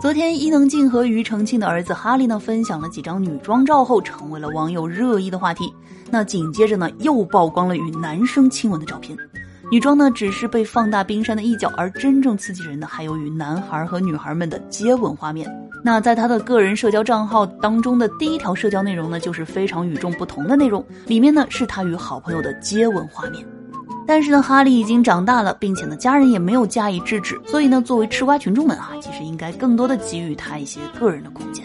昨天，伊能静和庾澄庆的儿子哈利呢分享了几张女装照后，成为了网友热议的话题。那紧接着呢，又曝光了与男生亲吻的照片。女装呢只是被放大冰山的一角，而真正刺激人的还有与男孩和女孩们的接吻画面。那在他的个人社交账号当中的第一条社交内容呢，就是非常与众不同的内容，里面呢是他与好朋友的接吻画面。但是呢，哈利已经长大了，并且呢，家人也没有加以制止，所以呢，作为吃瓜群众们啊，其实应该更多的给予他一些个人的空间。